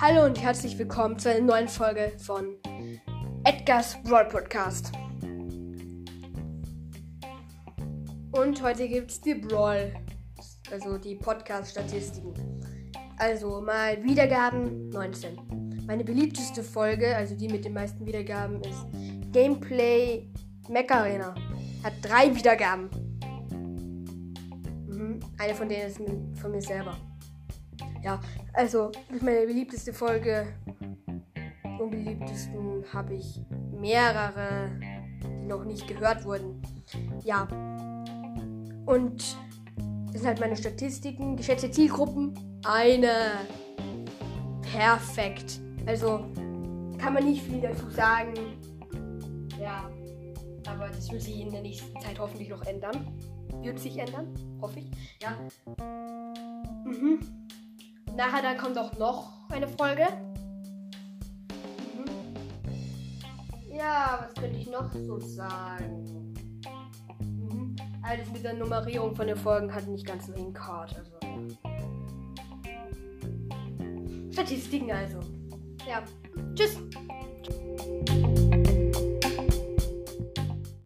Hallo und herzlich willkommen zu einer neuen Folge von Edgar's Brawl Podcast. Und heute gibt es die Brawl, also die Podcast-Statistiken. Also mal Wiedergaben 19. Meine beliebteste Folge, also die mit den meisten Wiedergaben, ist Gameplay Mecha Arena. Hat drei Wiedergaben. Mhm. Eine von denen ist von mir selber. Ja, also meine beliebteste Folge. Unbeliebtesten habe ich mehrere, die noch nicht gehört wurden. Ja. Und das sind halt meine Statistiken. Geschätzte Zielgruppen. Eine. Perfekt. Also kann man nicht viel dazu sagen. Ja. Aber das wird sich in der nächsten Zeit hoffentlich noch ändern. Wird sich ändern, hoffe ich. Ja. Mhm. Nachher dann kommt auch noch eine Folge. Mhm. Ja, was könnte ich noch so sagen? Mhm. Alles mit der Nummerierung von den Folgen hat nicht ganz so hinkart. Also. Statistiken also. Ja. Tschüss.